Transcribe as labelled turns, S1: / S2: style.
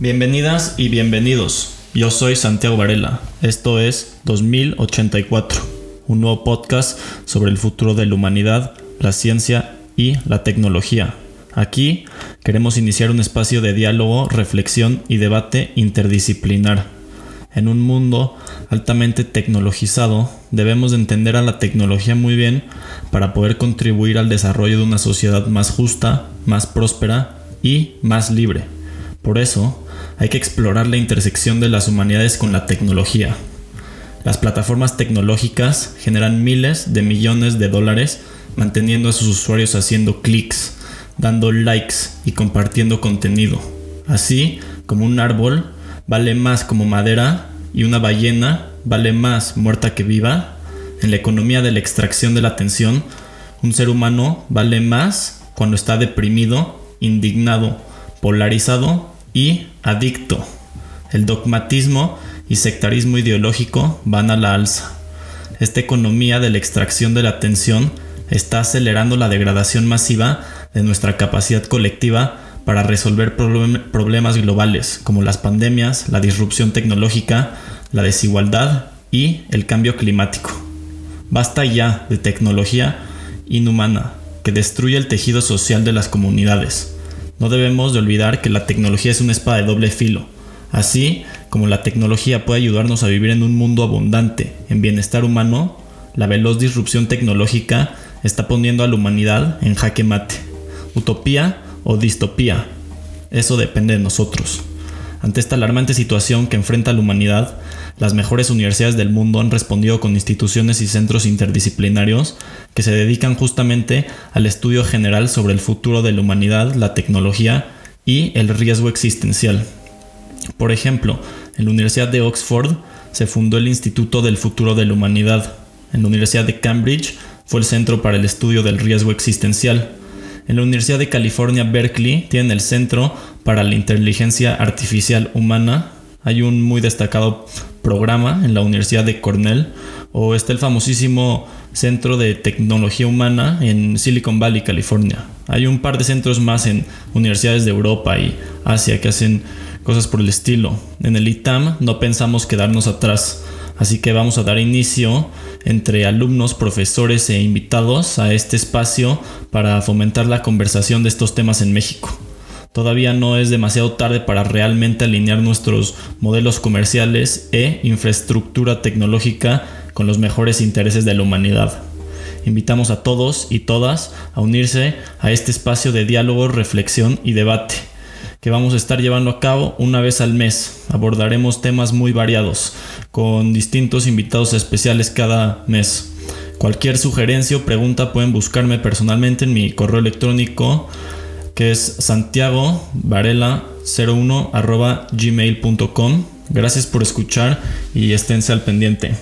S1: Bienvenidas y bienvenidos. Yo soy Santiago Varela. Esto es 2084, un nuevo podcast sobre el futuro de la humanidad, la ciencia y la tecnología. Aquí queremos iniciar un espacio de diálogo, reflexión y debate interdisciplinar. En un mundo altamente tecnologizado, debemos de entender a la tecnología muy bien para poder contribuir al desarrollo de una sociedad más justa, más próspera y más libre. Por eso, hay que explorar la intersección de las humanidades con la tecnología. Las plataformas tecnológicas generan miles de millones de dólares manteniendo a sus usuarios haciendo clics, dando likes y compartiendo contenido. Así como un árbol vale más como madera y una ballena vale más muerta que viva, en la economía de la extracción de la atención, un ser humano vale más cuando está deprimido, indignado, polarizado y adicto. El dogmatismo y sectarismo ideológico van a la alza. Esta economía de la extracción de la atención está acelerando la degradación masiva de nuestra capacidad colectiva para resolver problemas globales como las pandemias, la disrupción tecnológica, la desigualdad y el cambio climático. Basta ya de tecnología inhumana que destruye el tejido social de las comunidades no debemos de olvidar que la tecnología es una espada de doble filo. Así como la tecnología puede ayudarnos a vivir en un mundo abundante, en bienestar humano, la veloz disrupción tecnológica está poniendo a la humanidad en jaque mate. Utopía o distopía. Eso depende de nosotros. Ante esta alarmante situación que enfrenta la humanidad, las mejores universidades del mundo han respondido con instituciones y centros interdisciplinarios que se dedican justamente al estudio general sobre el futuro de la humanidad, la tecnología y el riesgo existencial. Por ejemplo, en la Universidad de Oxford se fundó el Instituto del Futuro de la Humanidad. En la Universidad de Cambridge fue el Centro para el Estudio del Riesgo Existencial. En la Universidad de California, Berkeley, tienen el Centro para la Inteligencia Artificial Humana. Hay un muy destacado programa en la Universidad de Cornell. O está el famosísimo Centro de Tecnología Humana en Silicon Valley, California. Hay un par de centros más en universidades de Europa y Asia que hacen cosas por el estilo. En el ITAM no pensamos quedarnos atrás. Así que vamos a dar inicio entre alumnos, profesores e invitados a este espacio para fomentar la conversación de estos temas en México. Todavía no es demasiado tarde para realmente alinear nuestros modelos comerciales e infraestructura tecnológica con los mejores intereses de la humanidad. Invitamos a todos y todas a unirse a este espacio de diálogo, reflexión y debate que vamos a estar llevando a cabo una vez al mes. Abordaremos temas muy variados, con distintos invitados especiales cada mes. Cualquier sugerencia o pregunta pueden buscarme personalmente en mi correo electrónico que es santiagovarela01 gmail.com. Gracias por escuchar y esténse al pendiente.